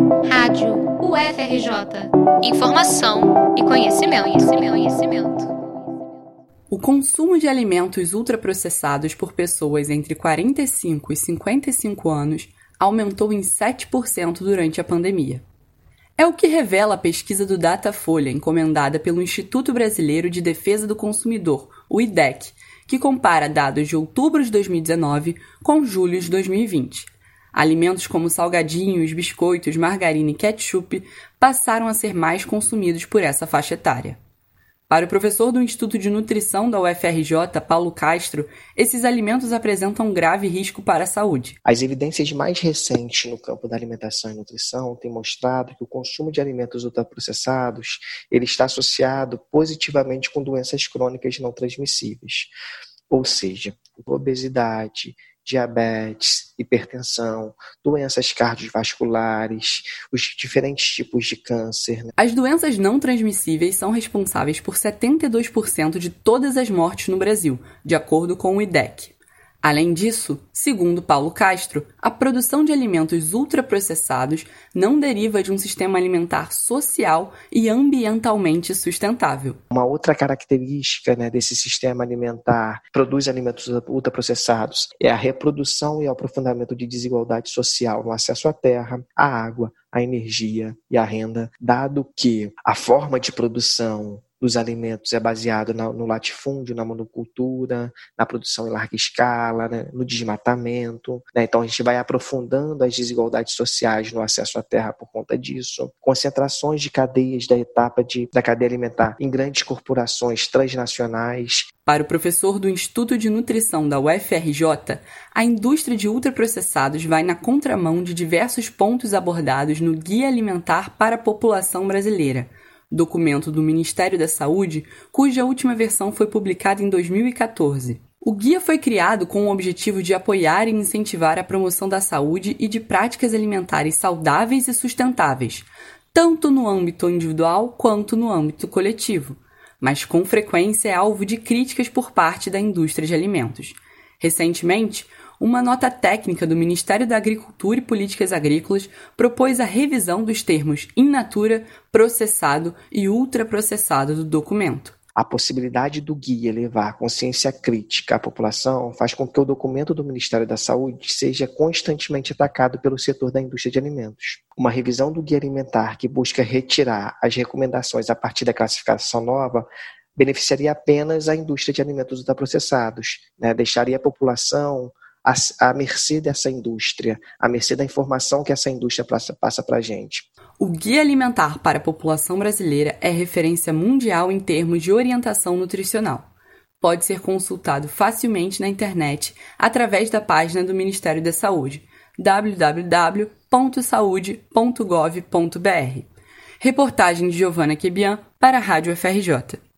Rádio UFRJ. Informação e conhecimento, conhecimento, conhecimento. O consumo de alimentos ultraprocessados por pessoas entre 45 e 55 anos aumentou em 7% durante a pandemia. É o que revela a pesquisa do Datafolha, encomendada pelo Instituto Brasileiro de Defesa do Consumidor, o IDEC, que compara dados de outubro de 2019 com julho de 2020 Alimentos como salgadinhos, biscoitos, margarina e ketchup passaram a ser mais consumidos por essa faixa etária. Para o professor do Instituto de Nutrição da UFRJ, Paulo Castro, esses alimentos apresentam um grave risco para a saúde. As evidências mais recentes no campo da alimentação e nutrição têm mostrado que o consumo de alimentos ultraprocessados ele está associado positivamente com doenças crônicas não transmissíveis, ou seja, obesidade, diabetes, hipertensão, doenças cardiovasculares, os diferentes tipos de câncer. Né? As doenças não transmissíveis são responsáveis por 72% de todas as mortes no Brasil, de acordo com o IDEC. Além disso, segundo Paulo Castro, a produção de alimentos ultraprocessados não deriva de um sistema alimentar social e ambientalmente sustentável. Uma outra característica né, desse sistema alimentar que produz alimentos ultraprocessados é a reprodução e o aprofundamento de desigualdade social no acesso à terra, à água, à energia e à renda, dado que a forma de produção dos alimentos é baseado no latifúndio, na monocultura, na produção em larga escala, né, no desmatamento. Né? Então a gente vai aprofundando as desigualdades sociais no acesso à terra por conta disso. Concentrações de cadeias da etapa de, da cadeia alimentar em grandes corporações transnacionais. Para o professor do Instituto de Nutrição da UFRJ, a indústria de ultraprocessados vai na contramão de diversos pontos abordados no Guia Alimentar para a População Brasileira documento do Ministério da Saúde, cuja última versão foi publicada em 2014. O guia foi criado com o objetivo de apoiar e incentivar a promoção da saúde e de práticas alimentares saudáveis e sustentáveis, tanto no âmbito individual quanto no âmbito coletivo, mas com frequência é alvo de críticas por parte da indústria de alimentos. Recentemente, uma nota técnica do Ministério da Agricultura e Políticas Agrícolas propôs a revisão dos termos in natura, processado e ultraprocessado do documento. A possibilidade do guia levar consciência crítica à população faz com que o documento do Ministério da Saúde seja constantemente atacado pelo setor da indústria de alimentos. Uma revisão do guia alimentar que busca retirar as recomendações a partir da classificação nova beneficiaria apenas a indústria de alimentos ultraprocessados, né? deixaria a população à, mercê dessa indústria, à mercê da informação que essa indústria passa, para a gente. O Guia Alimentar para a População Brasileira é referência mundial em termos de orientação nutricional. Pode ser consultado facilmente na internet através da página do Ministério da Saúde, www.saude.gov.br. Reportagem de Giovana Quebian para a Rádio FRJ.